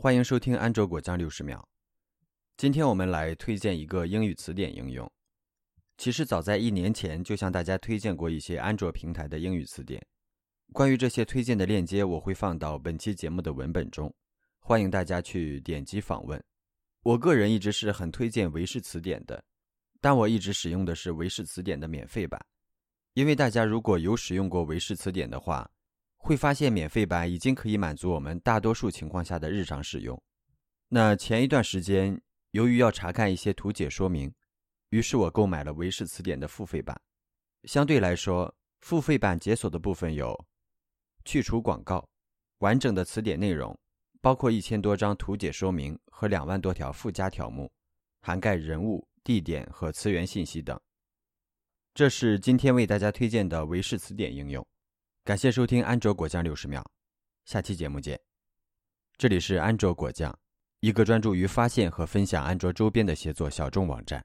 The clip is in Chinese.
欢迎收听安卓果酱六十秒。今天我们来推荐一个英语词典应用。其实早在一年前就向大家推荐过一些安卓平台的英语词典。关于这些推荐的链接，我会放到本期节目的文本中，欢迎大家去点击访问。我个人一直是很推荐维氏词典的，但我一直使用的是维氏词典的免费版。因为大家如果有使用过维氏词典的话，会发现免费版已经可以满足我们大多数情况下的日常使用。那前一段时间，由于要查看一些图解说明，于是我购买了维氏词典的付费版。相对来说，付费版解锁的部分有：去除广告、完整的词典内容，包括一千多张图解说明和两万多条附加条目，涵盖人物、地点和词源信息等。这是今天为大家推荐的维氏词典应用。感谢收听安卓果酱六十秒，下期节目见。这里是安卓果酱，一个专注于发现和分享安卓周边的协作小众网站。